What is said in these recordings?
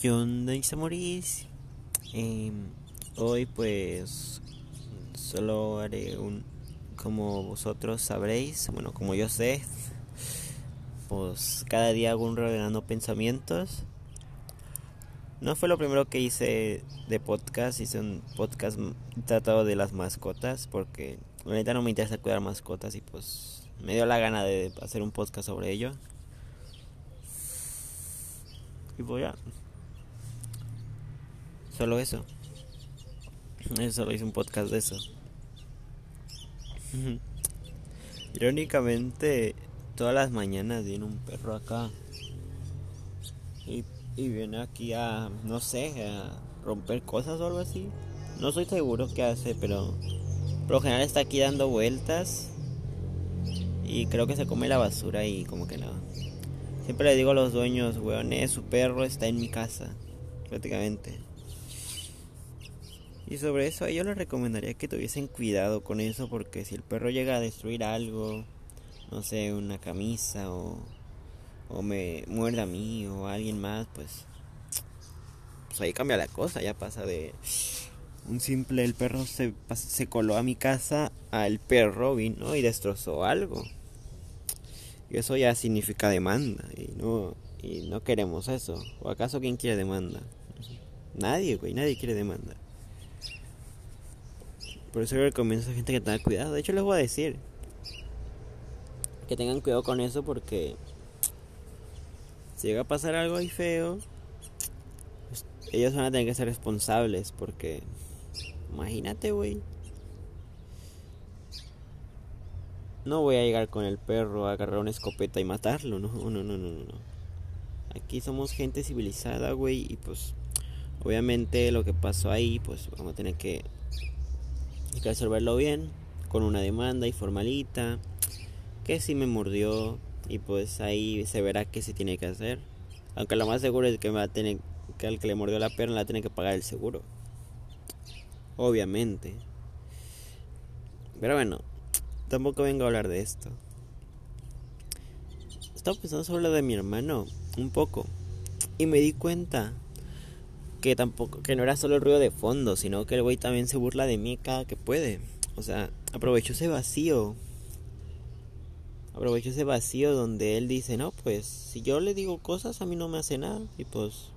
¿Qué onda, Isamoris? Eh, hoy pues solo haré un... Como vosotros sabréis, bueno, como yo sé, pues cada día hago un revelando pensamientos. No fue lo primero que hice de podcast, hice un podcast tratado de las mascotas, porque ahorita no me interesa cuidar mascotas y pues me dio la gana de hacer un podcast sobre ello. Y voy a... Solo eso. Solo hice un podcast de eso. Irónicamente, todas las mañanas viene un perro acá. Y, y, viene aquí a, no sé, a romper cosas o algo así. No soy seguro qué hace, pero por lo general está aquí dando vueltas. Y creo que se come la basura y como que no. Siempre le digo a los dueños, weón, eh, su perro está en mi casa. Prácticamente. Y sobre eso yo les recomendaría que tuviesen cuidado con eso porque si el perro llega a destruir algo, no sé, una camisa o, o me muerde a mí o a alguien más, pues, pues ahí cambia la cosa, ya pasa de un simple el perro se, se coló a mi casa al perro vino y destrozó algo. Y eso ya significa demanda y no y no queremos eso. ¿O acaso quién quiere demanda? Nadie, güey, nadie quiere demanda. Por eso recomiendo a la gente que tenga cuidado. De hecho, les voy a decir que tengan cuidado con eso porque si llega a pasar algo ahí feo, pues, ellos van a tener que ser responsables porque imagínate, güey. No voy a llegar con el perro a agarrar una escopeta y matarlo, no, no, no, no, no. Aquí somos gente civilizada, güey, y pues obviamente lo que pasó ahí, pues vamos a tener que hay que resolverlo bien, con una demanda y formalita, que si me mordió y pues ahí se verá qué se tiene que hacer. Aunque lo más seguro es que va a tener que al que le mordió la perna la tiene que pagar el seguro. Obviamente. Pero bueno, tampoco vengo a hablar de esto. Estaba pensando sobre de mi hermano, un poco. Y me di cuenta que tampoco que no era solo el ruido de fondo, sino que el güey también se burla de mí cada que puede. O sea, aprovechó ese vacío. Aprovechó ese vacío donde él dice, "No, pues si yo le digo cosas a mí no me hace nada." Y pues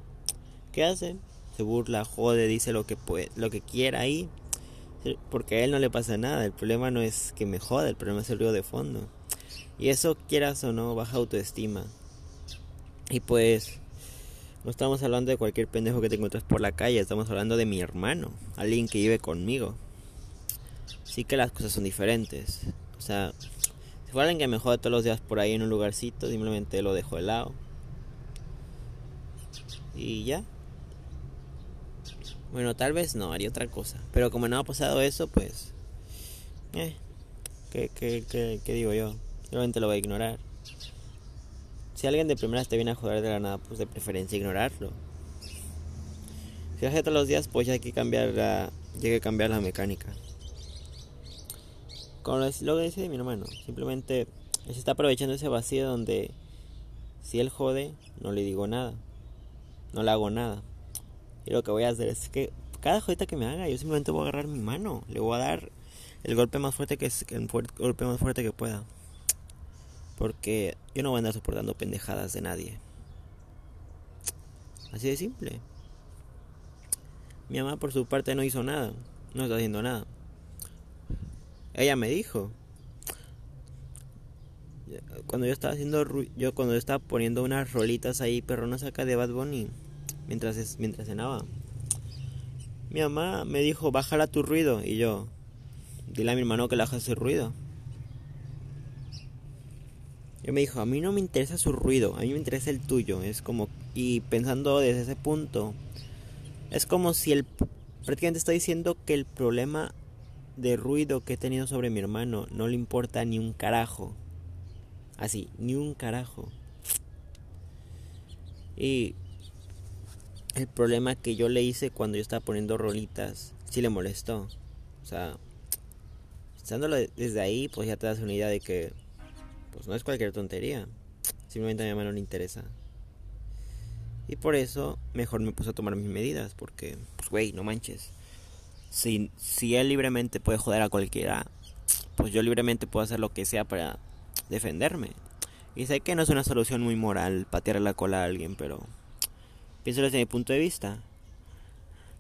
¿qué hace? Se burla, jode, dice lo que puede, lo que quiera ahí. Porque a él no le pasa nada, el problema no es que me jode, el problema es el ruido de fondo. Y eso quieras o no, baja autoestima. Y pues no estamos hablando de cualquier pendejo que te encuentres por la calle, estamos hablando de mi hermano, alguien que vive conmigo. Sí que las cosas son diferentes. O sea, si fuera que me jode todos los días por ahí en un lugarcito, simplemente lo dejo de lado. Y ya. Bueno, tal vez no, haría otra cosa. Pero como no ha pasado eso, pues... Eh, ¿qué, qué, qué, qué digo yo? Simplemente lo voy a ignorar. Si alguien de primera te viene a joder de la nada, pues de preferencia ignorarlo. Si hace todos los días, pues ya hay que cambiar la, ya cambiar la mecánica. Como lo que dice mi hermano, simplemente se está aprovechando ese vacío donde si él jode, no le digo nada, no le hago nada. Y lo que voy a hacer es que cada jodita que me haga, yo simplemente voy a agarrar mi mano, le voy a dar el golpe más fuerte que el golpe más fuerte que pueda. Porque yo no voy a andar soportando pendejadas de nadie. Así de simple. Mi mamá por su parte no hizo nada. No está haciendo nada. Ella me dijo. Cuando yo estaba haciendo yo cuando yo estaba poniendo unas rolitas ahí perronas acá de Bad Bunny mientras mientras cenaba. Mi mamá me dijo, "Bájala tu ruido." Y yo, "Dile a mi hermano que le baje ese ruido." Yo me dijo, a mí no me interesa su ruido, a mí me interesa el tuyo. Es como, y pensando desde ese punto, es como si el, prácticamente está diciendo que el problema de ruido que he tenido sobre mi hermano no le importa ni un carajo. Así, ni un carajo. Y el problema que yo le hice cuando yo estaba poniendo rolitas, sí le molestó. O sea, estándolo desde ahí, pues ya te das una idea de que pues no es cualquier tontería. Simplemente a mi mamá no le interesa. Y por eso mejor me puse a tomar mis medidas, porque, pues, güey, no manches. Si, si él libremente puede joder a cualquiera, pues yo libremente puedo hacer lo que sea para defenderme. Y sé que no es una solución muy moral patear la cola a alguien, pero pienso desde mi punto de vista.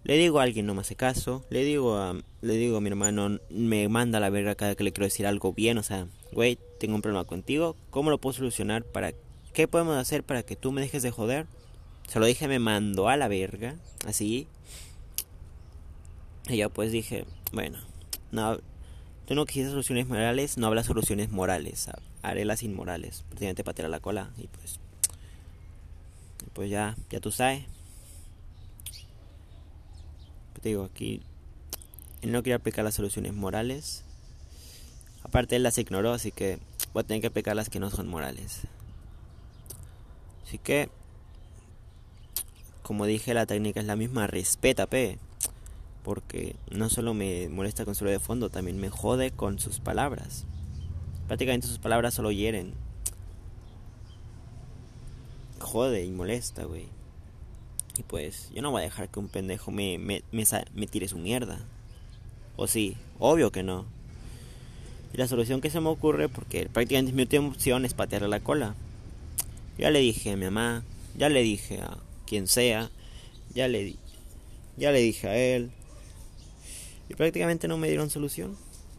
Le digo a alguien no me hace caso, le digo a, le digo a mi hermano me manda a la verga cada que le quiero decir algo bien, o sea, güey, tengo un problema contigo, ¿cómo lo puedo solucionar? ¿Para qué podemos hacer para que tú me dejes de joder? Se lo dije, me mandó a la verga, así. Y yo pues dije, bueno, no, tú no quisiste soluciones morales, no hablas soluciones morales, haré las inmorales. Prácticamente patear la cola y pues, pues ya, ya tú sabes. Te digo, aquí él no quería aplicar las soluciones morales. Aparte él las ignoró, así que voy a tener que aplicar las que no son morales. Así que, como dije, la técnica es la misma, respeta, P. Porque no solo me molesta con su de fondo, también me jode con sus palabras. Prácticamente sus palabras solo hieren. Jode y molesta, güey. Y pues yo no voy a dejar que un pendejo me, me, me, tire su mierda. O sí, obvio que no. Y la solución que se me ocurre, porque prácticamente mi última opción es patearle la cola. Ya le dije a mi mamá, ya le dije a quien sea, ya le, ya le dije a él. Y prácticamente no me dieron solución.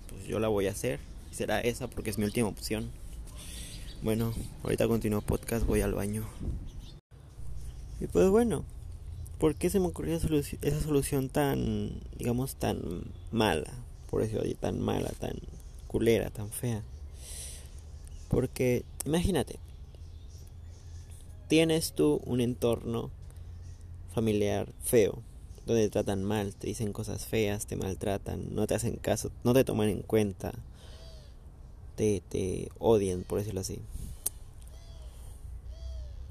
Pues yo la voy a hacer. Y será esa porque es mi última opción. Bueno, ahorita continúo podcast, voy al baño. Y pues bueno, ¿por qué se me ocurrió esa solución, tan, digamos, tan mala? Por eso tan mala, tan culera, tan fea. Porque, imagínate, tienes tú un entorno familiar feo, donde te tratan mal, te dicen cosas feas, te maltratan, no te hacen caso, no te toman en cuenta, te, te odian, por decirlo así.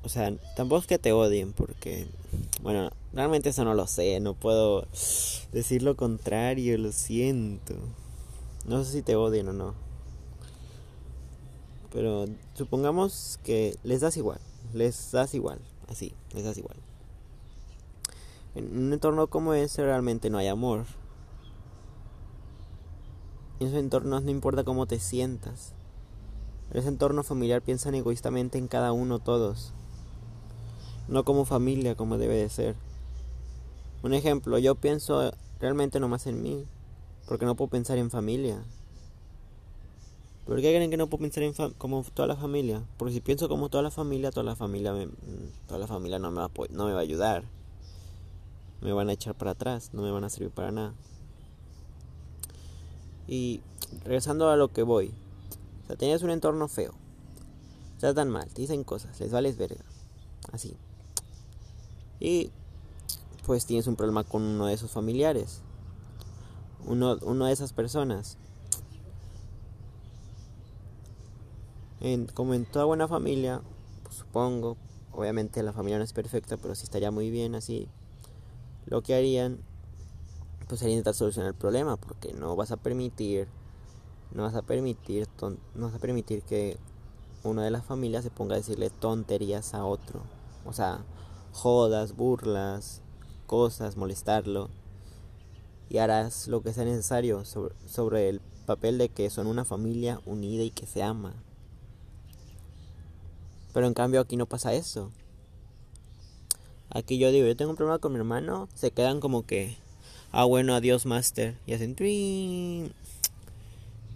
O sea, tampoco es que te odien, porque, bueno, realmente eso no lo sé, no puedo decir lo contrario, lo siento. No sé si te odian o no. Pero supongamos que les das igual, les das igual, así, les das igual. En un entorno como ese realmente no hay amor. En esos entornos no importa cómo te sientas. En ese entorno familiar piensan egoístamente en cada uno todos no como familia como debe de ser. Un ejemplo, yo pienso realmente nomás en mí, porque no puedo pensar en familia. ¿Por qué creen que no puedo pensar en como toda la familia? Porque si pienso como toda la familia, toda la familia, me, toda la familia no me, va no me va a ayudar. Me van a echar para atrás, no me van a servir para nada. Y regresando a lo que voy. O sea, tenías un entorno feo. Estás tan mal, te dicen cosas, les vales verga. Así. Y pues tienes un problema con uno de esos familiares. Uno, uno de esas personas. En, como en toda buena familia, pues, supongo, obviamente la familia no es perfecta, pero sí estaría muy bien así. Lo que harían, pues sería intentar solucionar el problema, porque no vas a permitir, no vas a permitir, no vas a permitir que uno de las familias se ponga a decirle tonterías a otro. O sea, jodas, burlas, cosas, molestarlo. Y harás lo que sea necesario sobre, el papel de que son una familia unida y que se ama. Pero en cambio aquí no pasa eso. Aquí yo digo, yo tengo un problema con mi hermano, se quedan como que, ah bueno, adiós master, y hacen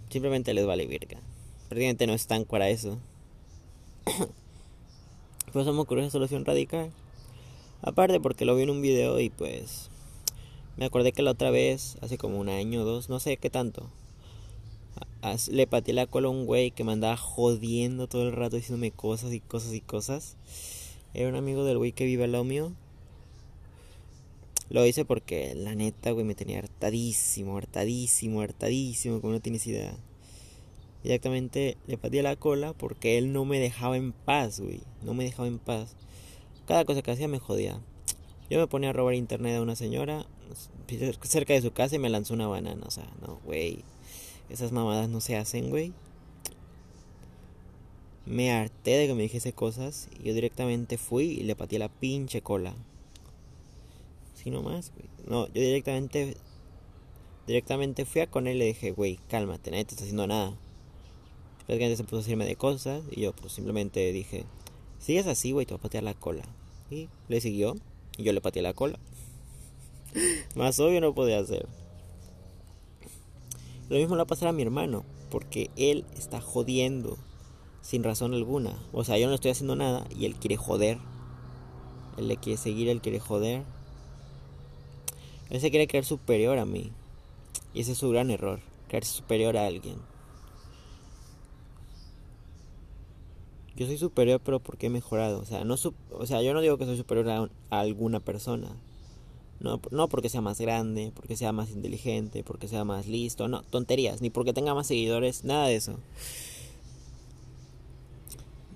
Simplemente les vale virga. Prácticamente no están para eso. Por eso me solución radical. Aparte porque lo vi en un video y pues me acordé que la otra vez, hace como un año o dos, no sé qué tanto, le pateé la cola a un güey que me andaba jodiendo todo el rato diciéndome cosas y cosas y cosas. Era un amigo del güey que vive al lado mío. Lo hice porque la neta, güey, me tenía hartadísimo, hartadísimo, hartadísimo, como no tienes idea. Directamente le pateé la cola porque él no me dejaba en paz, güey. No me dejaba en paz. Cada cosa que hacía me jodía. Yo me ponía a robar internet a una señora cerca de su casa y me lanzó una banana. O sea, no, güey. Esas mamadas no se hacen, güey. Me harté de que me dijese cosas y yo directamente fui y le pateé la pinche cola. Si no más, güey. No, yo directamente directamente fui a con él y le dije, güey, cálmate, nadie te está haciendo nada. Prácticamente se puso a decirme de cosas y yo pues simplemente dije, sigues así, güey, te voy a patear la cola. Y le siguió y yo le pateé la cola. Más obvio no podía hacer. Lo mismo le va a pasar a mi hermano, porque él está jodiendo sin razón alguna. O sea, yo no estoy haciendo nada y él quiere joder. Él le quiere seguir, él quiere joder. Él se quiere creer superior a mí. Y ese es su gran error, creerse superior a alguien. Yo soy superior, pero porque he mejorado. O sea, no o sea yo no digo que soy superior a, a alguna persona. No, no porque sea más grande, porque sea más inteligente, porque sea más listo, no, tonterías, ni porque tenga más seguidores, nada de eso.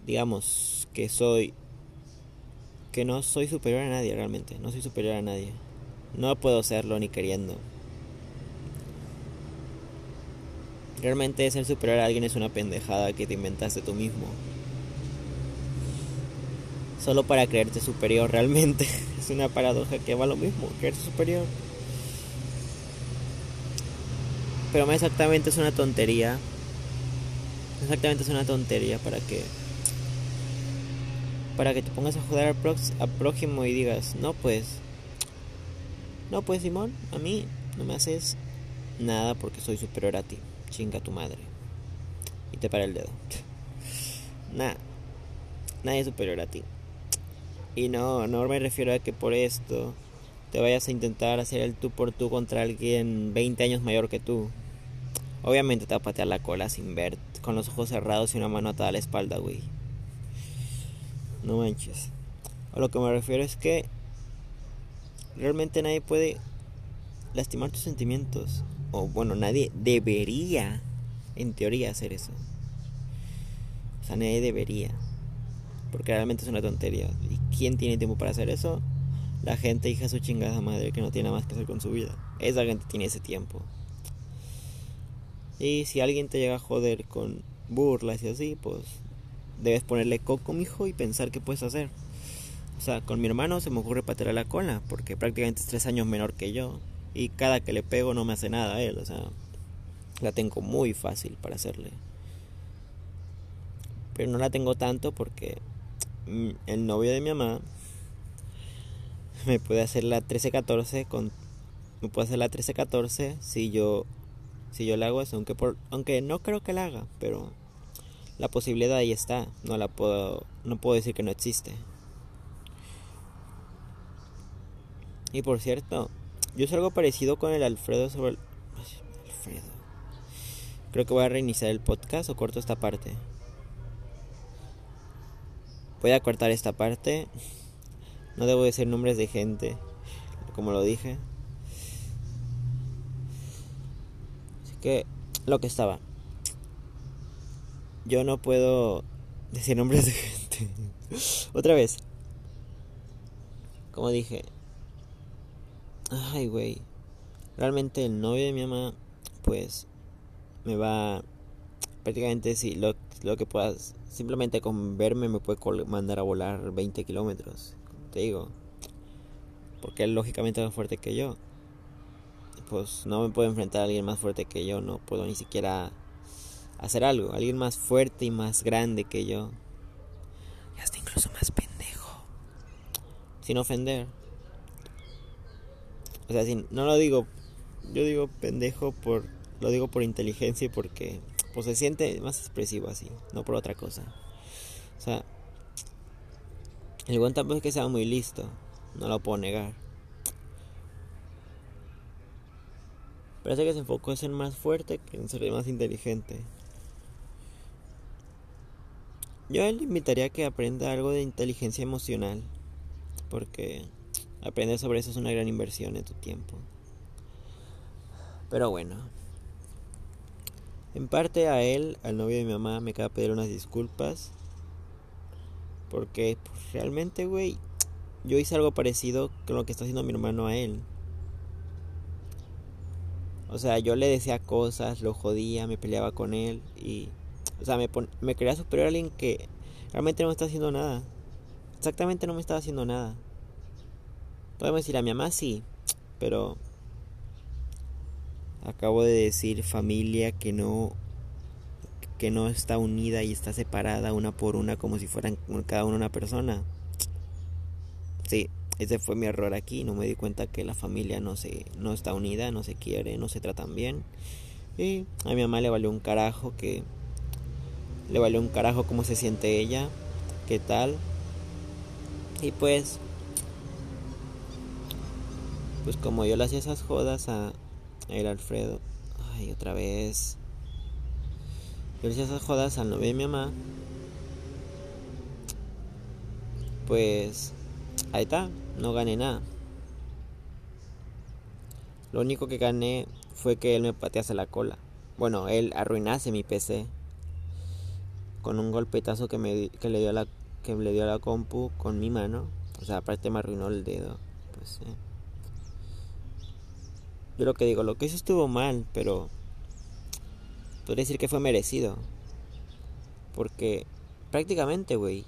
Digamos que soy que no soy superior a nadie realmente, no soy superior a nadie. No puedo serlo ni queriendo. Realmente ser superior a alguien es una pendejada que te inventaste tú mismo. Solo para creerte superior realmente. Es una paradoja que va lo mismo, creerse superior. Pero más exactamente es una tontería. Exactamente es una tontería para que para que te pongas a joder al, prójimo y digas, no pues, no pues Simón, a mí no me haces nada porque soy superior a ti, chinga tu madre. Y te para el dedo. Nada, nadie es superior a ti. Y no, no me refiero a que por esto te vayas a intentar hacer el tú por tú contra alguien 20 años mayor que tú. Obviamente te va a patear la cola sin ver, con los ojos cerrados y una mano atada a la espalda, güey. No manches. A lo que me refiero es que realmente nadie puede lastimar tus sentimientos. O bueno, nadie debería, en teoría, hacer eso. O sea, nadie debería. Porque realmente es una tontería. ¿Y quién tiene tiempo para hacer eso? La gente hija su chingada madre que no tiene más que hacer con su vida. Esa gente tiene ese tiempo. Y si alguien te llega a joder con burlas y así, pues debes ponerle coco, mijo, y pensar qué puedes hacer. O sea, con mi hermano se me ocurre patear la cola, porque prácticamente es tres años menor que yo. Y cada que le pego no me hace nada a él, o sea, la tengo muy fácil para hacerle. Pero no la tengo tanto porque el novio de mi mamá me puede hacer la 13-14 con me puede hacer la 13-14 si yo si yo le hago eso, aunque por aunque no creo que la haga, pero la posibilidad ahí está, no la puedo no puedo decir que no existe. Y por cierto, yo hice algo parecido con el Alfredo sobre el Alfredo. Creo que voy a reiniciar el podcast o corto esta parte. Voy a cortar esta parte. No debo decir nombres de gente, como lo dije. Así que lo que estaba. Yo no puedo decir nombres de gente. Otra vez. Como dije. Ay, güey. Realmente el novio de mi mamá, pues, me va prácticamente si lo, lo que puedas, simplemente con verme me puede mandar a volar 20 kilómetros, te digo. Porque él lógicamente es más fuerte que yo. Pues no me puedo enfrentar a alguien más fuerte que yo, no puedo ni siquiera hacer algo. Alguien más fuerte y más grande que yo. Y hasta incluso más pendejo. Sin ofender. O sea, si no lo digo, yo digo pendejo por, lo digo por inteligencia y porque pues se siente más expresivo así, no por otra cosa. O sea, el buen tampoco es que sea muy listo, no lo puedo negar. Parece que se enfocó en ser más fuerte que en ser más inteligente. Yo le invitaría a que aprenda algo de inteligencia emocional, porque aprender sobre eso es una gran inversión en tu tiempo. Pero bueno, en parte a él, al novio de mi mamá, me acaba pedir unas disculpas. Porque pues, realmente, güey, yo hice algo parecido con lo que está haciendo mi hermano a él. O sea, yo le decía cosas, lo jodía, me peleaba con él y O sea, me, me creía superior a alguien que realmente no me está haciendo nada. Exactamente no me estaba haciendo nada. Podemos decir a mi mamá sí, pero acabo de decir familia que no que no está unida y está separada una por una como si fueran cada una una persona. Sí, ese fue mi error aquí, no me di cuenta que la familia no se no está unida, no se quiere, no se tratan bien. Y a mi mamá le valió un carajo que le valió un carajo cómo se siente ella, qué tal. Y pues pues como yo le hacía esas jodas a el Alfredo, ay, otra vez. Hacía esas jodas al novio de mi mamá. Pues ahí está, no gané nada. Lo único que gané fue que él me patease la cola. Bueno, él arruinase mi PC con un golpetazo que me que le dio a la que le dio a la compu con mi mano. O sea, aparte me arruinó el dedo. Pues eh. Yo lo que digo, lo que hizo estuvo mal, pero podría decir que fue merecido. Porque prácticamente, güey,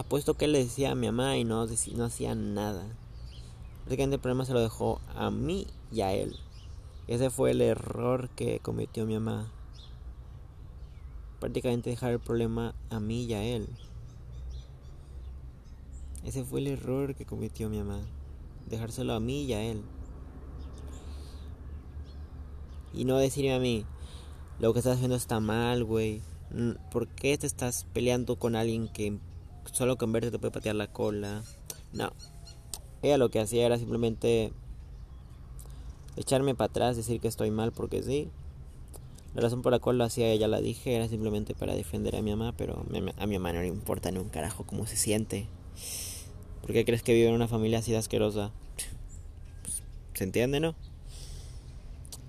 apuesto que él le decía a mi mamá y no, no hacía nada. Prácticamente el problema se lo dejó a mí y a él. Ese fue el error que cometió mi mamá. Prácticamente dejar el problema a mí y a él. Ese fue el error que cometió mi mamá. Dejárselo a mí y a él. Y no decirme a mí, lo que estás haciendo está mal, güey. Mm, ¿Por qué te estás peleando con alguien que solo con verte te puede patear la cola? No. Ella lo que hacía era simplemente echarme para atrás, decir que estoy mal porque sí. La razón por la cual lo hacía ella la dije era simplemente para defender a mi mamá, pero a mi mamá no le importa ni un carajo cómo se siente. ¿Por qué crees que vive en una familia así de asquerosa? Pues, ¿Se entiende, no?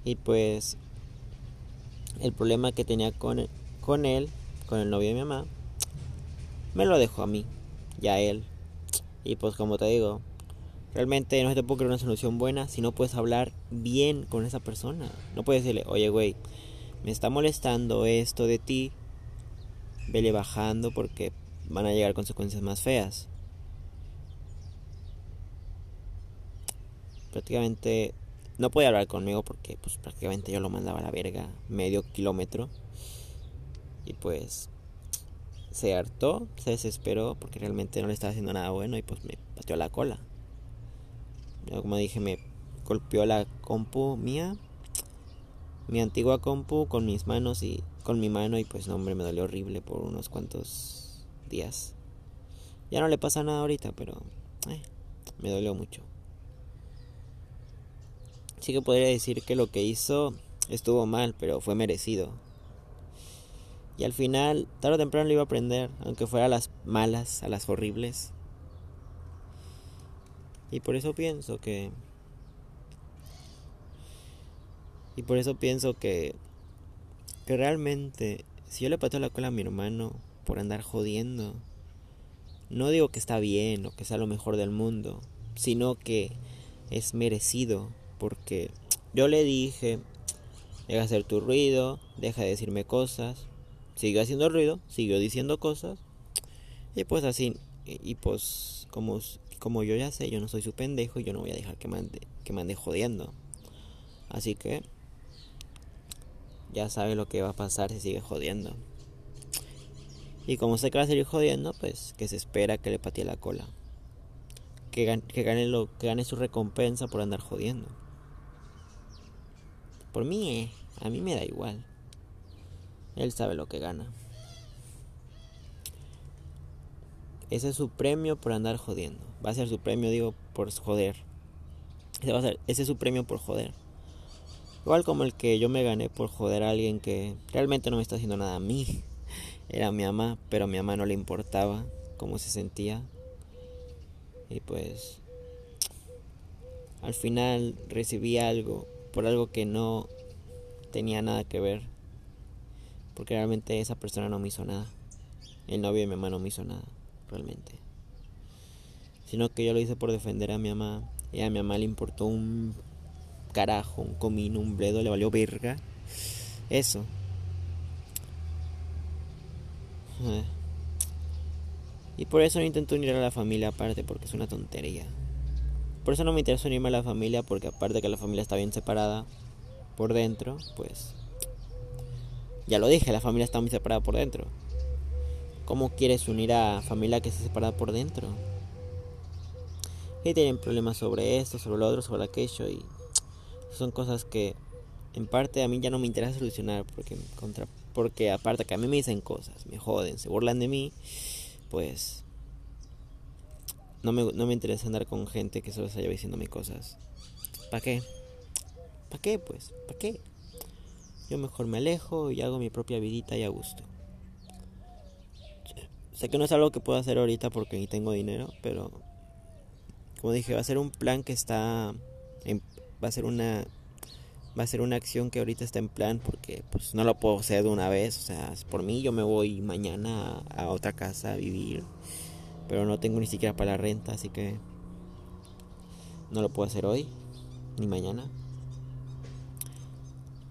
Y pues el problema que tenía con, con él, con el novio de mi mamá, me lo dejó a mí y a él. Y pues como te digo, realmente no te puede crear una solución buena si no puedes hablar bien con esa persona. No puedes decirle, oye güey, me está molestando esto de ti, vele bajando porque van a llegar consecuencias más feas. Prácticamente no podía hablar conmigo porque pues prácticamente yo lo mandaba a la verga medio kilómetro. Y pues se hartó, se desesperó porque realmente no le estaba haciendo nada bueno y pues me pateó la cola. Yo, como dije, me golpeó la compu mía, mi antigua compu con mis manos y con mi mano y pues no hombre me dolió horrible por unos cuantos días. Ya no le pasa nada ahorita, pero eh, me dolió mucho sí que podría decir que lo que hizo estuvo mal, pero fue merecido. Y al final, tarde o temprano lo iba a aprender, aunque fuera a las malas, a las horribles. Y por eso pienso que... Y por eso pienso que... Que realmente, si yo le pateo la cola a mi hermano por andar jodiendo, no digo que está bien o que sea lo mejor del mundo, sino que es merecido porque yo le dije, deja de hacer tu ruido, deja de decirme cosas. Siguió haciendo ruido, siguió diciendo cosas. Y pues así, y, pues como, como yo ya sé, yo no soy su pendejo y yo no voy a dejar que mande, que mande jodiendo. Así que ya sabe lo que va a pasar si sigue jodiendo. Y como sé que va a seguir jodiendo, pues que se espera que le patee la cola. Que que gane, lo, que gane su recompensa por andar jodiendo. Por mí, eh, a mí me da igual. Él sabe lo que gana. Ese es su premio por andar jodiendo. Va a ser su premio, digo, por joder. Ese, va a ser, ese es su premio por joder. Igual como el que yo me gané por joder a alguien que realmente no me está haciendo nada a mí. Era mi mamá, pero a mi mamá no le importaba cómo se sentía. Y pues al final recibí algo por algo que no tenía nada que ver. Porque realmente esa persona no me hizo nada. El novio de mi mamá no me hizo nada, realmente. Sino que yo lo hice por defender a mi mamá. Y a mi mamá le importó un carajo, un comino, un bledo, le valió verga. Eso. Eh. Y por eso no intento unir a la familia aparte, porque es una tontería. Por eso no me interesa unirme a la familia, porque aparte que la familia está bien separada por dentro, pues... Ya lo dije, la familia está muy separada por dentro. ¿Cómo quieres unir a familia que está separada por dentro? Y tienen problemas sobre esto, sobre lo otro, sobre aquello y son cosas que en parte a mí ya no me interesa solucionar porque contra porque aparte que a mí me dicen cosas, me joden, se burlan de mí, pues no me, no me interesa andar con gente que solo se vaya diciéndome cosas. ¿Para qué? ¿Para qué pues? ¿Para qué? Yo mejor me alejo y hago mi propia vidita y a gusto. Sé que no es algo que puedo hacer ahorita porque ni tengo dinero, pero como dije, va a ser un plan que está va a ser una va a ser una acción que ahorita está en plan porque pues no lo puedo hacer de una vez, o sea, por mí yo me voy mañana a, otra casa a vivir, pero no tengo ni siquiera para la renta, así que no lo puedo hacer hoy ni mañana.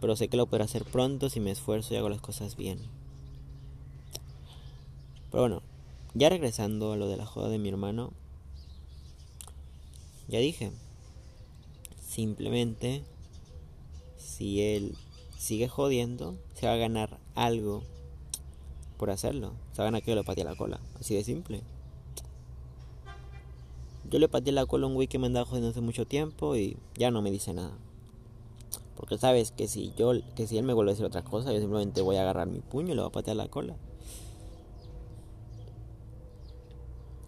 Pero sé que lo podré hacer pronto si me esfuerzo y hago las cosas bien. Pero bueno, ya regresando a lo de la joda de mi hermano, ya dije, simplemente si él sigue jodiendo, se va a ganar algo por hacerlo. Se va a ganar que le patee la cola. Así de simple. Yo le pateé la cola a un güey que me andaba jodiendo hace mucho tiempo y ya no me dice nada. Porque sabes que si yo, que si él me vuelve a decir otra cosa, yo simplemente voy a agarrar mi puño y le voy a patear la cola.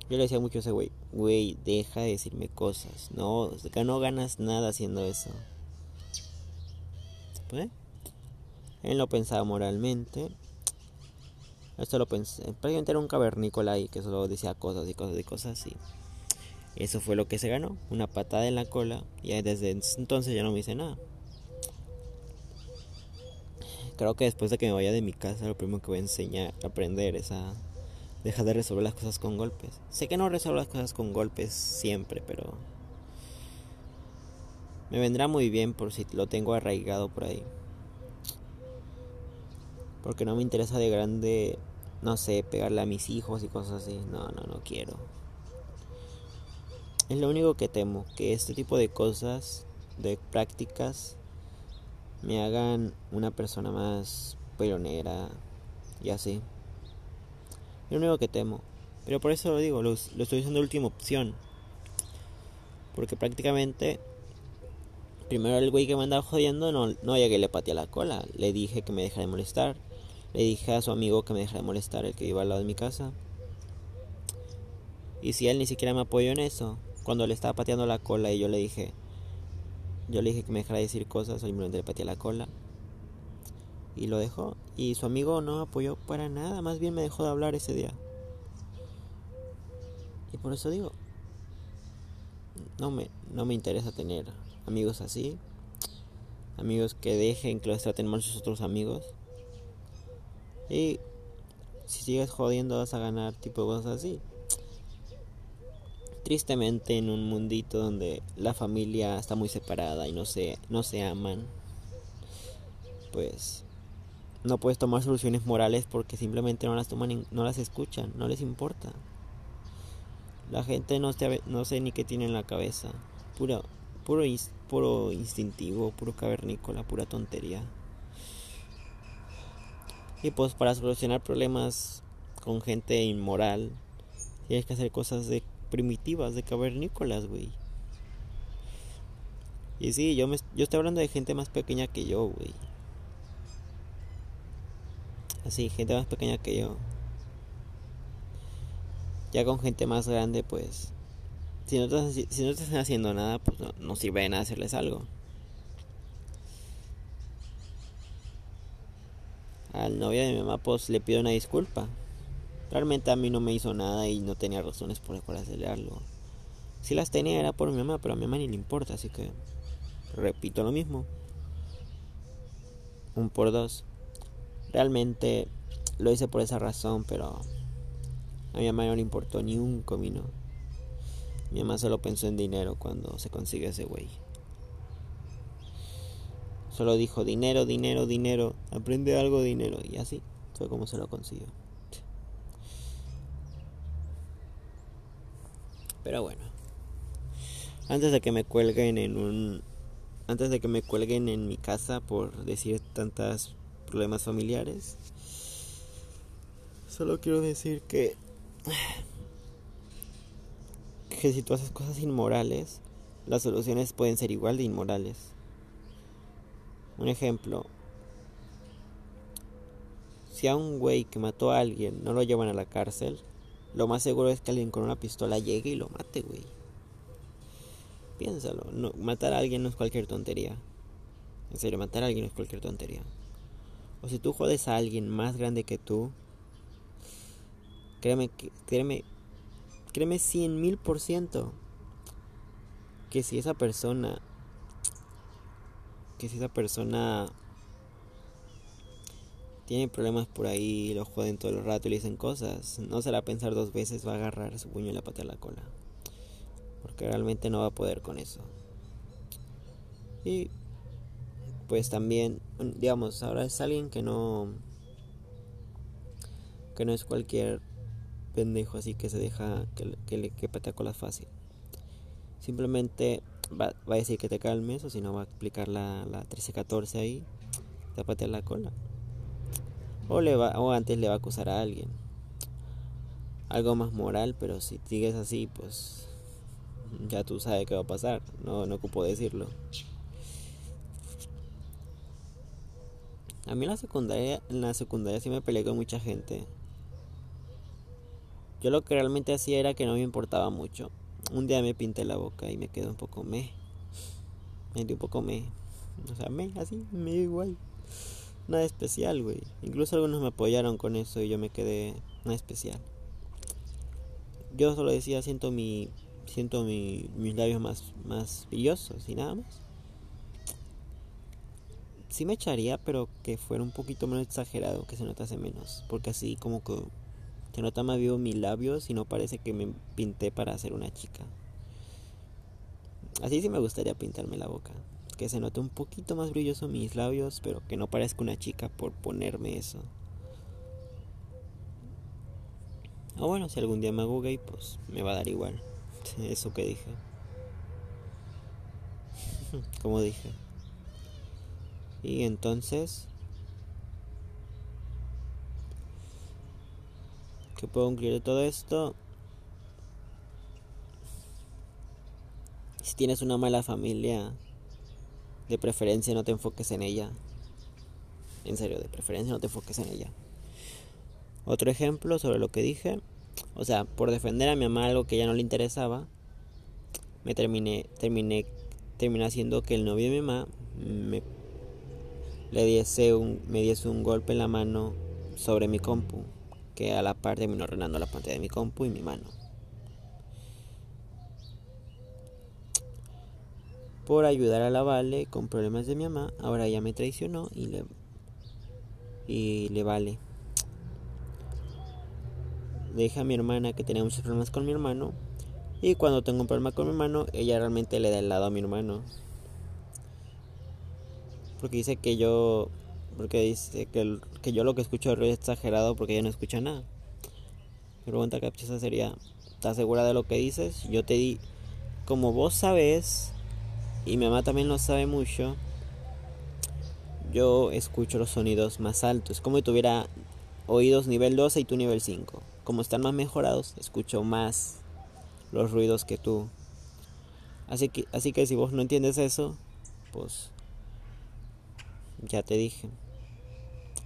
Yo le decía mucho a ese güey, güey, deja de decirme cosas. No, no ganas nada haciendo eso. Pues, él lo pensaba moralmente. Esto lo pensé. Prácticamente era un cavernícola ahí que solo decía cosas y cosas y cosas así. Eso fue lo que se ganó. Una patada en la cola. Y desde entonces ya no me dice nada. Creo que después de que me vaya de mi casa, lo primero que voy a enseñar, aprender es a Deja de resolver las cosas con golpes. Sé que no resuelvo las cosas con golpes siempre, pero me vendrá muy bien por si lo tengo arraigado por ahí. Porque no me interesa de grande, no sé, pegarle a mis hijos y cosas así. No, no, no quiero. Es lo único que temo, que este tipo de cosas, de prácticas, me hagan una persona más pionera y así. Es lo único que temo. Pero por eso lo digo, lo, estoy usando de última opción. Porque prácticamente, primero el güey que me andaba jodiendo, no, no llegué le pateé la cola. Le dije que me dejara de molestar. Le dije a su amigo que me dejara de molestar, el que iba al lado de mi casa. Y si él ni siquiera me apoyó en eso, cuando le estaba pateando la cola y yo le dije, yo le dije que me dejara de decir cosas, simplemente le pateé la cola y lo dejó. Y su amigo no apoyó para nada, más bien me dejó de hablar ese día. Y por eso digo, no me, no me interesa tener amigos así. Amigos que dejen que los traten mal sus otros amigos. Y si sigues jodiendo vas a ganar tipo cosas así. Tristemente en un mundito donde la familia está muy separada y no se, no se aman, pues no puedes tomar soluciones morales porque simplemente no las toman, no las escuchan, no les importa. La gente no, se, no sé ni qué tiene en la cabeza. Puro, puro, puro instintivo, puro cavernícola, pura tontería. Y pues para solucionar problemas con gente inmoral, tienes que hacer cosas de primitivas, de cavernícolas, güey. Y sí, yo, me, yo estoy hablando de gente más pequeña que yo, güey. Así, gente más pequeña que yo. Ya con gente más grande, pues. Si no, te, si no están haciendo nada, pues no, sirve de nada hacerles algo. Al novio de mi mamá, pues le pido una disculpa. Realmente a mí no me hizo nada y no tenía razones por las hacerle algo. Si las tenía era por mi mamá, pero a mi mamá ni le importa, así que repito lo mismo. Un por dos. Realmente lo hice por esa razón, pero a mi mamá no le importó ni un comino. Mi mamá solo pensó en dinero cuando se consigue ese güey. Solo dijo dinero, dinero, dinero, aprende algo, dinero. Y así fue como se lo consiguió. Pero bueno. Antes de que me cuelguen en un antes de que me cuelguen en mi casa por decir tantos problemas familiares, solo quiero decir que que si tú haces cosas inmorales, las soluciones pueden ser igual de inmorales. Un ejemplo, si a un güey que mató a alguien no lo llevan a la cárcel, lo más seguro es que alguien con una pistola llegue y lo mate, güey. Piénsalo, no, matar a alguien no es cualquier tontería. En serio, matar a alguien no es cualquier tontería. O si tú jodes a alguien más grande que tú, créeme, créeme, créeme cien mil por ciento que si esa persona, que si esa persona tiene problemas por ahí, lo joden todo el rato y le dicen cosas, no se la pensar dos veces, va a agarrar su puño y la patear la cola. Porque realmente no va a poder con eso. Y pues también, digamos, ahora es alguien que no que no es cualquier pendejo así que se deja que, que que patea cola fácil. Simplemente va, va, a decir que te calmes o si no va a explicar la, la 13-14 ahí, te va a la cola. O, le va, o antes le va a acusar a alguien. Algo más moral, pero si sigues así, pues ya tú sabes qué va a pasar. No, no ocupo decirlo. A mí en la secundaria, en la secundaria sí me peleé con mucha gente. Yo lo que realmente hacía era que no me importaba mucho. Un día me pinté la boca y me quedé un poco me. Me dio un poco me. O sea, me, así, me igual. Nada especial, güey. Incluso algunos me apoyaron con eso y yo me quedé nada especial. Yo solo decía, siento mi siento mi, mis labios más más brillosos y nada más. Sí me echaría, pero que fuera un poquito menos exagerado, que se notase menos, porque así como que se nota más vivo mis labios y no parece que me pinté para ser una chica. Así sí me gustaría pintarme la boca. Que se note un poquito más brilloso mis labios, pero que no parezca una chica por ponerme eso. O bueno, si algún día me hago gay, pues me va a dar igual. Eso que dije. Como dije. Y entonces que puedo concluir de todo esto? Si tienes una mala familia, de preferencia no te enfoques en ella. En serio, de preferencia no te enfoques en ella. Otro ejemplo sobre lo que dije, o sea, por defender a mi mamá algo que ya no le interesaba, me terminé, terminé, terminé haciendo que el novio de mi mamá me le diese un, me diese un golpe en la mano sobre mi compu que a la par terminó renando la pantalla de mi compu y mi mano. Por ayudar a la Vale con problemas de mi mamá, ahora ella me traicionó y le, y le vale. Deja a mi hermana que tenía muchos problemas con mi hermano. Y cuando tengo un problema con mi hermano, ella realmente le da el lado a mi hermano. Porque dice que yo porque dice que, que yo lo que escucho es exagerado porque ella no escucha nada. Mi pregunta capciosa sería, ¿estás segura de lo que dices? Yo te di, como vos sabes, y mi mamá también lo sabe mucho, yo escucho los sonidos más altos. Es como si tuviera oídos nivel 12 y tú nivel 5. Como están más mejorados, escucho más los ruidos que tú. Así que, así que si vos no entiendes eso, pues ya te dije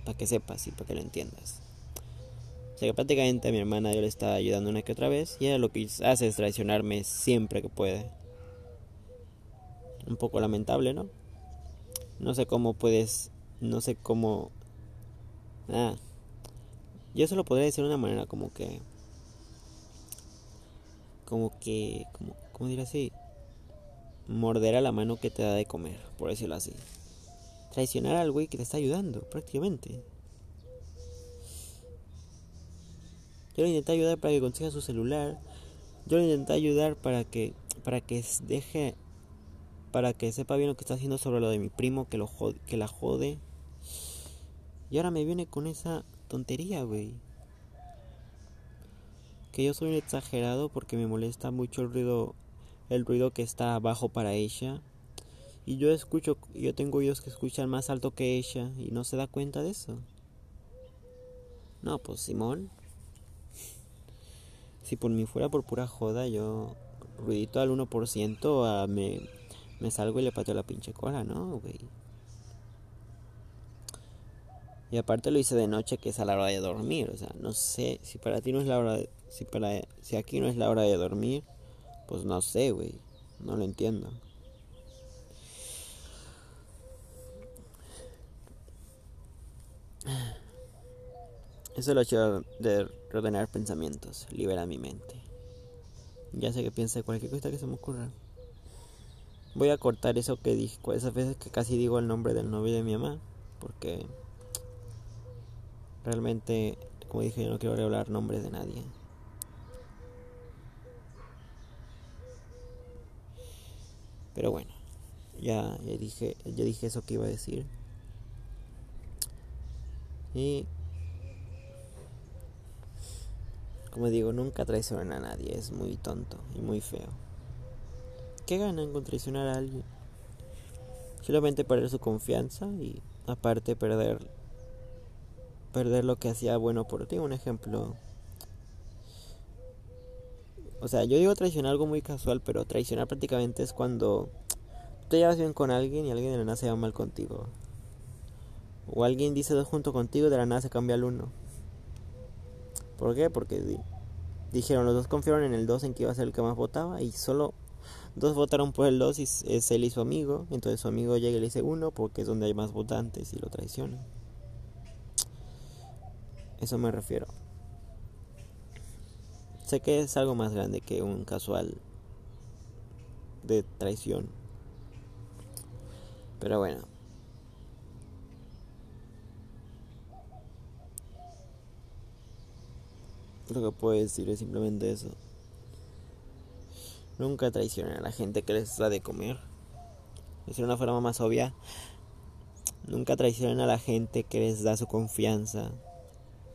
para que sepas y para que lo entiendas. O sea que prácticamente a mi hermana yo le estaba ayudando una que otra vez y ella lo que hace es traicionarme siempre que puede. Un poco lamentable, ¿no? No sé cómo puedes, no sé cómo... Ah, yo solo podría decir de una manera como que... Como que... Como, ¿Cómo diré así? Morder a la mano que te da de comer, por decirlo así traicionar al güey que te está ayudando, prácticamente. Yo le intenté ayudar para que consiga su celular. Yo le intenté ayudar para que para que deje para que sepa bien lo que está haciendo sobre lo de mi primo que lo que la jode. Y ahora me viene con esa tontería, güey. que yo soy un exagerado porque me molesta mucho el ruido, el ruido que está abajo para ella. Y yo escucho, yo tengo oídos que escuchan más alto que ella y no se da cuenta de eso. No, pues Simón. Si por mí fuera por pura joda, yo ruidito al 1% a me, me salgo y le pateo la pinche cola, ¿no, güey? Y aparte lo hice de noche, que es a la hora de dormir. O sea, no sé si para ti no es la hora de, si para si aquí no es la hora de dormir, pues no sé, güey. No lo entiendo. Eso es lo chido de ordenar pensamientos, libera mi mente. Ya sé que piensa cualquier cosa que se me ocurra. Voy a cortar eso que dije, esas veces que casi digo el nombre del novio de mi mamá, porque realmente, como dije, yo no quiero revelar nombres de nadie. Pero bueno, ya, ya dije, ya dije eso que iba a decir. Y como digo, nunca traicionan a nadie, es muy tonto y muy feo. ¿Qué ganan con traicionar a alguien? Solamente perder su confianza y aparte perder perder lo que hacía bueno por ti. Un ejemplo. O sea, yo digo traicionar algo muy casual, pero traicionar prácticamente es cuando te llevas bien con alguien y alguien de la nada se va mal contigo. O alguien dice dos junto contigo y de la nada se cambia al uno. ¿Por qué? Porque dijeron, los dos confiaron en el 2 en que iba a ser el que más votaba y solo dos votaron por el 2 y es él y su amigo. Entonces su amigo llega y le dice uno porque es donde hay más votantes y lo traiciona. Eso me refiero. Sé que es algo más grande que un casual de traición. Pero bueno, Lo que puedo decir es simplemente eso. Nunca traicionen a la gente que les da de comer. Es una forma más obvia. Nunca traicionen a la gente que les da su confianza,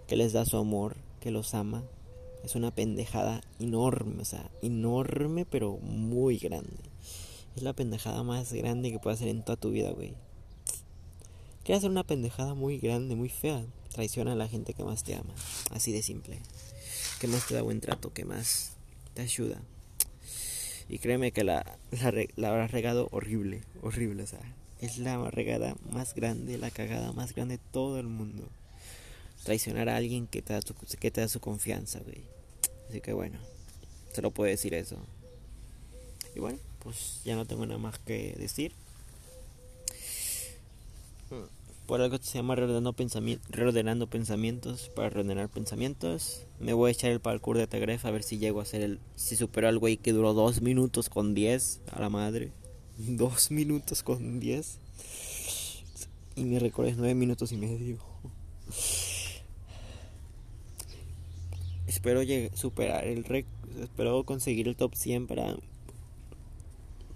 que les da su amor, que los ama. Es una pendejada enorme, o sea, enorme pero muy grande. Es la pendejada más grande que puedes hacer en toda tu vida, güey. Quieres hacer una pendejada muy grande, muy fea. Traiciona a la gente que más te ama. Así de simple que más te da buen trato, que más te ayuda. Y créeme que la, la, habrás regado horrible, horrible, o sea, es la regada más grande, la cagada más grande de todo el mundo. Traicionar a alguien que te da, que te da su confianza, güey. Así que bueno, se lo puedo decir eso. Y bueno, pues ya no tengo nada más que decir. Por algo se llama reordenando, reordenando pensamientos para reordenar pensamientos. Me voy a echar el parkour de Tegref a ver si llego a hacer el. Si supero al güey que duró dos minutos con 10. A la madre. Dos minutos con 10. Y mi récord es nueve minutos y medio. Espero superar el récord. Espero conseguir el top 100 para.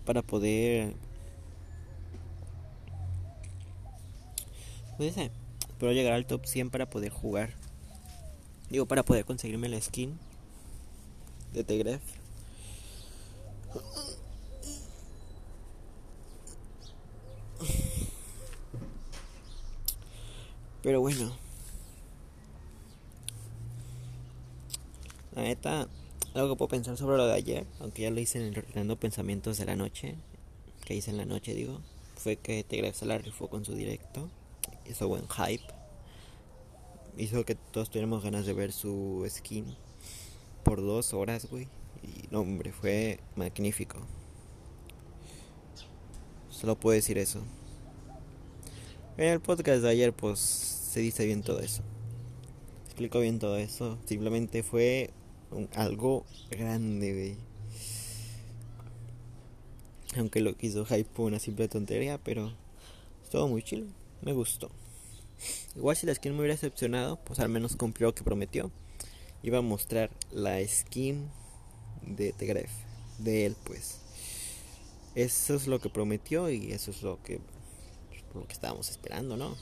Para poder Pues pero llegar al top 100 para poder jugar. Digo, para poder conseguirme la skin de Tegref. Pero bueno. La neta, algo que puedo pensar sobre lo de ayer, aunque ya lo hice en Ordenando Pensamientos de la Noche, que hice en la noche, digo, fue que Tegref se la rifó con su directo hizo buen hype. Hizo que todos tuviéramos ganas de ver su skin por dos horas, güey. Y no, hombre, fue magnífico. Solo puedo decir eso. En el podcast de ayer, pues se dice bien todo eso. Explico bien todo eso. Simplemente fue algo grande, güey. Aunque lo que hizo hype fue una simple tontería, pero estuvo muy chido me gustó. Igual si la skin me hubiera decepcionado, pues al menos cumplió lo que prometió. Iba a mostrar la skin de Tegref, de él pues. Eso es lo que prometió y eso es lo que, lo que estábamos esperando, ¿no?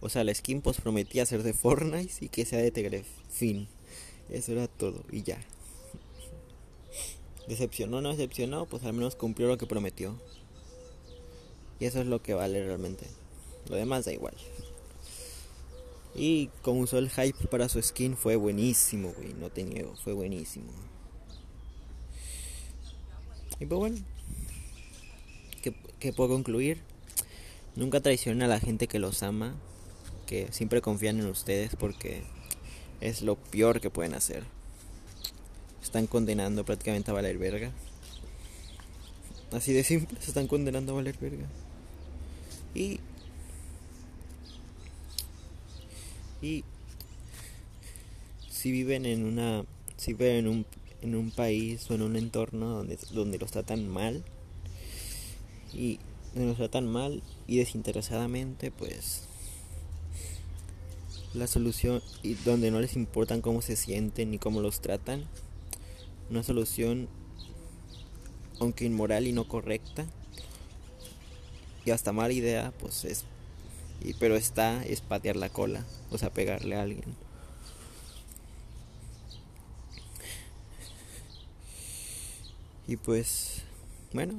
O sea, la skin pues prometía ser de Fortnite y que sea de Tegref. Fin. Eso era todo y ya. Decepcionó, no decepcionó, pues al menos cumplió lo que prometió. Y eso es lo que vale realmente. Lo demás da igual. Y como usó el hype para su skin fue buenísimo, güey. No te niego, fue buenísimo. Y pues bueno. ¿Qué, puedo concluir? Nunca traicionen a la gente que los ama. Que siempre confían en ustedes porque es lo peor que pueden hacer. Están condenando prácticamente a valer verga. Así de simple, se están condenando a valer verga. Y y si viven en una si viven en un, en un país o en un entorno donde, donde los tratan mal y donde los tratan mal y desinteresadamente pues la solución y donde no les importan cómo se sienten ni cómo los tratan una solución aunque inmoral y no correcta y hasta mala idea pues es y, pero está es patear la cola o sea pegarle a alguien. Y pues bueno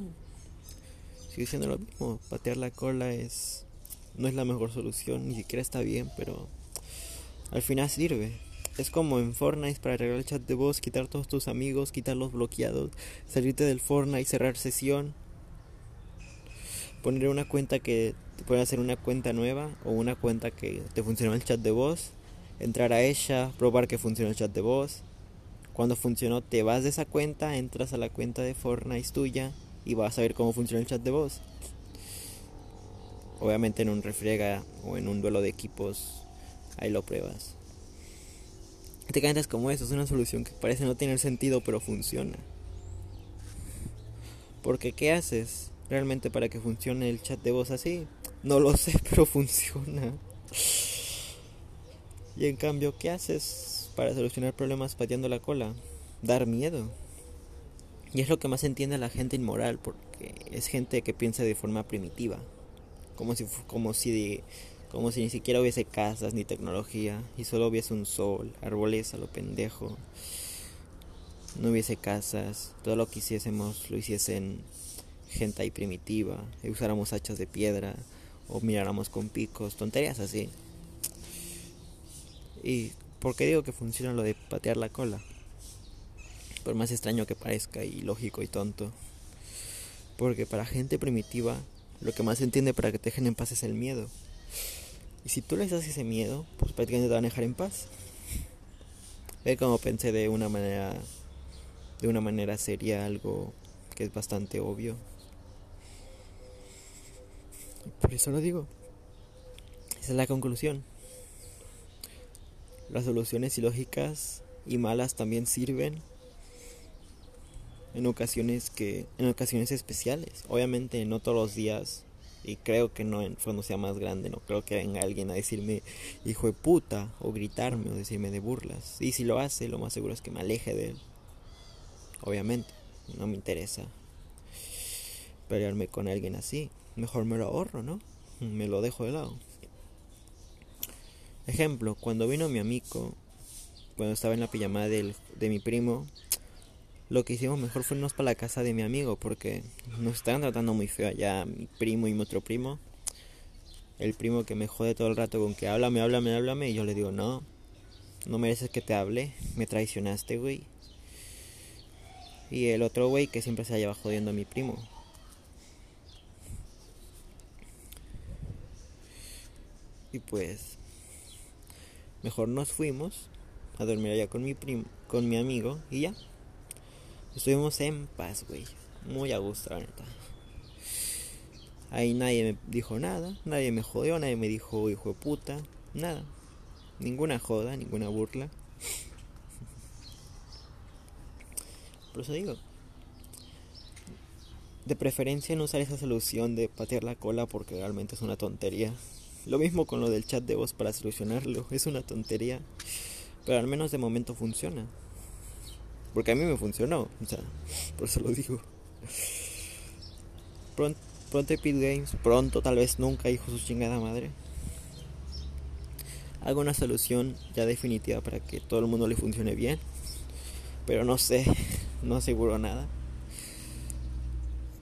sigue siendo lo mismo patear la cola es no es la mejor solución ni siquiera está bien pero al final sirve es como en Fortnite para arreglar el chat de voz, quitar todos tus amigos, quitar los bloqueados, salirte del Fortnite, cerrar sesión, poner una cuenta que te puede hacer una cuenta nueva o una cuenta que te funciona el chat de voz, entrar a ella, probar que funciona el chat de voz. Cuando funcionó, te vas de esa cuenta, entras a la cuenta de Fortnite tuya y vas a ver cómo funciona el chat de voz. Obviamente en un refriega o en un duelo de equipos, ahí lo pruebas. Te cantas como eso, es una solución que parece no tener sentido, pero funciona. Porque ¿qué haces realmente para que funcione el chat de voz así? No lo sé, pero funciona. Y en cambio, ¿qué haces para solucionar problemas pateando la cola? Dar miedo. Y es lo que más entiende la gente inmoral, porque es gente que piensa de forma primitiva. Como si, como si como si ni siquiera hubiese casas ni tecnología y solo hubiese un sol, árboles a lo pendejo. No hubiese casas, todo lo que hiciésemos lo hiciesen gente ahí primitiva, y usáramos hachas de piedra o miráramos con picos, tonterías así. ¿Y por qué digo que funciona lo de patear la cola? Por más extraño que parezca y lógico y tonto. Porque para gente primitiva, lo que más entiende para que te dejen en paz es el miedo. Y si tú les das ese miedo, pues prácticamente te van a dejar en paz. Ve como pensé de una manera de una manera seria algo que es bastante obvio. Por eso lo digo. Esa es la conclusión. Las soluciones ilógicas y malas también sirven en ocasiones que en ocasiones especiales. Obviamente no todos los días y creo que no cuando sea más grande, no creo que venga alguien a decirme hijo de puta o gritarme o decirme de burlas. Y si lo hace, lo más seguro es que me aleje de él. Obviamente, no me interesa pelearme con alguien así. Mejor me lo ahorro, ¿no? Me lo dejo de lado. Ejemplo, cuando vino mi amigo, cuando estaba en la pijamada de mi primo, lo que hicimos mejor fue irnos para la casa de mi amigo porque nos estaban tratando muy feo allá mi primo y mi otro primo. El primo que me jode todo el rato con que háblame, háblame, háblame y yo le digo, no, no mereces que te hable, me traicionaste, güey. Y el otro güey que siempre se lleva jodiendo a mi primo. Y pues mejor nos fuimos a dormir allá con mi primo, con mi amigo y ya. Estuvimos en paz, güey. Muy a gusto, la neta. Ahí nadie me dijo nada, nadie me jodió, nadie me dijo hijo de puta, nada. Ninguna joda, ninguna burla. Por eso digo, de preferencia no usar esa solución de patear la cola porque realmente es una tontería. Lo mismo con lo del chat de voz para solucionarlo, es una tontería. Pero al menos de momento funciona. Porque a mí me funcionó. O sea, por eso lo digo. Pronto, pronto Epic Games. Pronto, tal vez nunca, hijo su chingada madre. haga una solución ya definitiva para que todo el mundo le funcione bien. Pero no sé, no aseguro nada.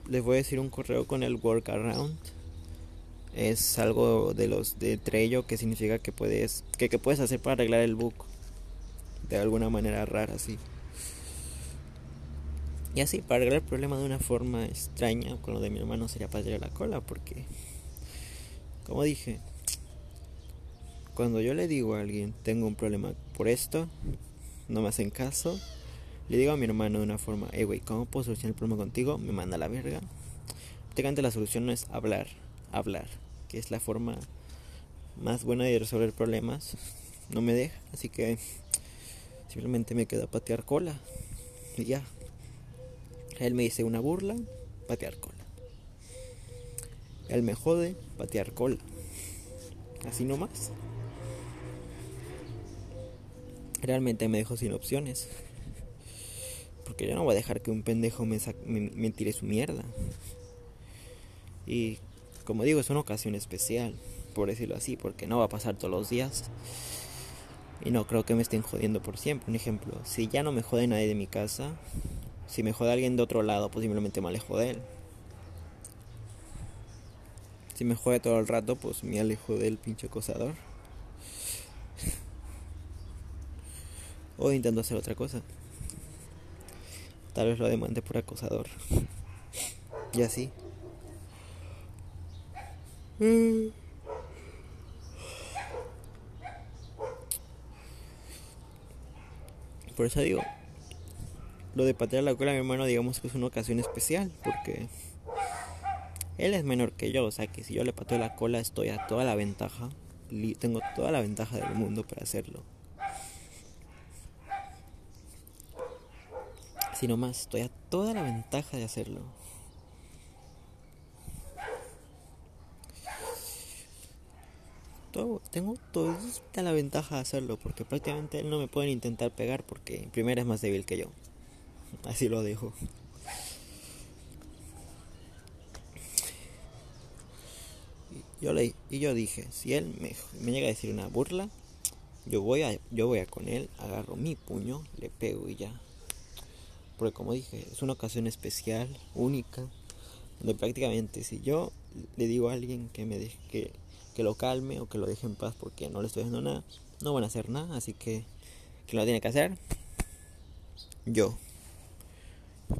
Les voy a decir un correo con el workaround. Es algo de los de Trello que significa que puedes que, que puedes hacer para arreglar el bug de alguna manera rara así. Y así, para arreglar el problema de una forma extraña, con lo de mi hermano sería para la cola, porque, como dije, cuando yo le digo a alguien, tengo un problema por esto, no me hacen caso, le digo a mi hermano de una forma, hey güey, ¿cómo puedo solucionar el problema contigo? Me manda a la verga. Prácticamente la solución no es hablar, hablar, que es la forma más buena de resolver problemas. No me deja, así que simplemente me queda patear cola. Y ya. Él me dice una burla, patear cola. Él me jode, patear cola. Así nomás. Realmente me dejo sin opciones. Porque yo no voy a dejar que un pendejo me, me, tire su mierda. Y como digo, es una ocasión especial, por decirlo así, porque no va a pasar todos los días. Y no creo que me estén jodiendo por siempre. Un ejemplo, si ya no me jode nadie de mi casa, si me jode alguien de otro lado, pues simplemente me alejo de él. Si me jode todo el rato, pues me alejo del pinche acosador. o intento hacer otra cosa. Tal vez lo demande por acosador. y así. Por eso digo, lo de patear la cola a mi hermano digamos que es una ocasión especial porque él es menor que yo, o sea que si yo le pateo la cola estoy a toda la ventaja, tengo toda la ventaja del mundo para hacerlo. Si no más, estoy a toda la ventaja de hacerlo. tengo toda la ventaja de hacerlo porque prácticamente él no me puede intentar pegar porque primero es más débil que yo. Así lo dejo. Yo le, y yo dije, si él me, llega a decir una burla, yo voy a, yo voy a con él, agarro mi puño, le pego y ya. Porque como dije, es una ocasión especial, única, donde prácticamente si yo le digo a alguien que me deje, que, que lo calme o que lo deje en paz porque no le estoy haciendo nada, no van a hacer nada, así que ¿quién lo tiene que hacer? Yo.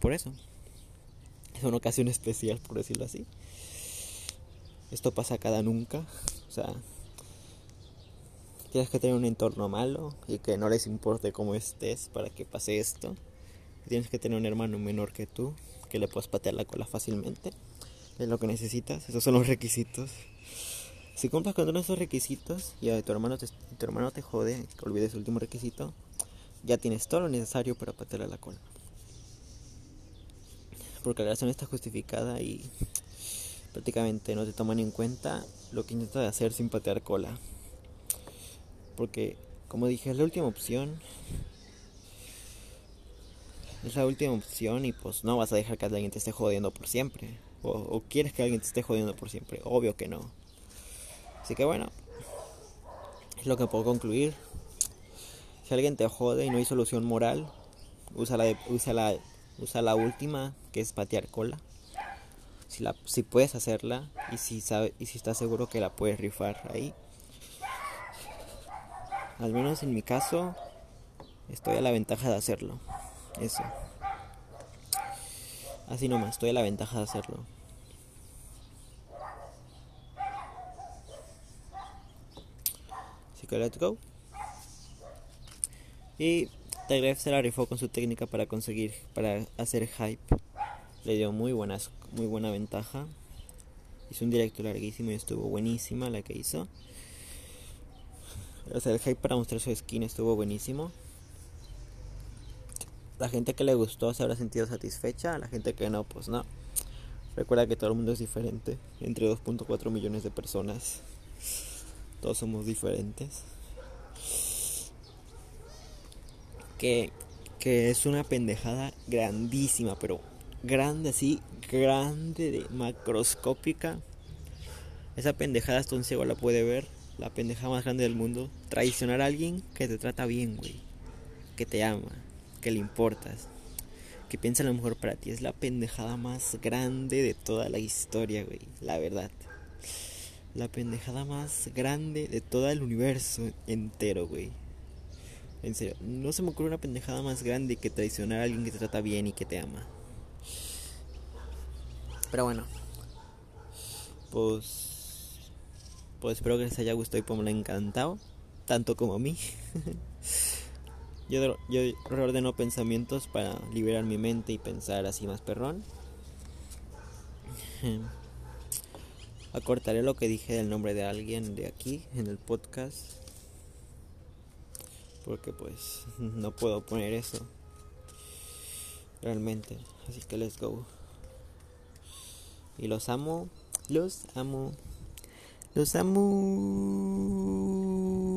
Por eso. Es una ocasión especial, por decirlo así. Esto pasa cada nunca. O sea, tienes que tener un entorno malo y que no les importe cómo estés para que pase esto. Tienes que tener un hermano menor que tú, que le puedas patear la cola fácilmente. Es lo que necesitas, esos son los requisitos. Si cumples con todos esos requisitos y tu hermano te, tu hermano te jode, que olvides el último requisito, ya tienes todo lo necesario para patearle la cola porque la relación está justificada y prácticamente no te toman en cuenta lo que intentas hacer sin patear cola. Porque, como dije, es la última opción. Es la última opción y pues no vas a dejar que alguien te esté jodiendo por siempre. O, quieres que alguien te esté jodiendo por siempre. Obvio que no. Así que bueno, es lo que puedo concluir. Si alguien te jode y no hay solución moral, usa la, usa la última que es patear cola. Si la si puedes hacerla y si sabe, y si estás seguro que la puedes rifar ahí. Al menos en mi caso estoy a la ventaja de hacerlo. Eso. Así nomás estoy a la ventaja de hacerlo. Así que let's go. Y Tagref se la rifó con su técnica para conseguir, para hacer hype. Le dio muy buenas, muy buena ventaja. Hizo un directo larguísimo y estuvo buenísima la que hizo. O sea, el hype para mostrar su skin estuvo buenísimo. La gente que le gustó se habrá sentido satisfecha, la gente que no, pues no. Recuerda que todo el mundo es diferente, entre 2.4 millones de personas. Todos somos diferentes que, que es una pendejada grandísima, pero grande así, grande, de macroscópica. Esa pendejada hasta un ciego la puede ver. la pendeja más grande del mundo. Traicionar a alguien que te trata bien, güey. Que te ama, que le importas, que piensa lo mejor para ti. Es la pendejada más grande de toda la historia, güey. La verdad. La pendejada más grande de todo el universo entero, güey. En serio, no se me ocurre una pendejada más grande que traicionar a alguien que te trata bien y que te ama. Pero bueno. Pues pues espero que les haya gustado y pues me lo encantado, tanto como a mí. yo, yo reordeno pensamientos para liberar mi mente y pensar así más perrón. Acortaré lo que dije del nombre de alguien de aquí en el podcast. Porque pues no puedo poner eso. Realmente. Así que let's go. Y los amo. Los amo. Los amo.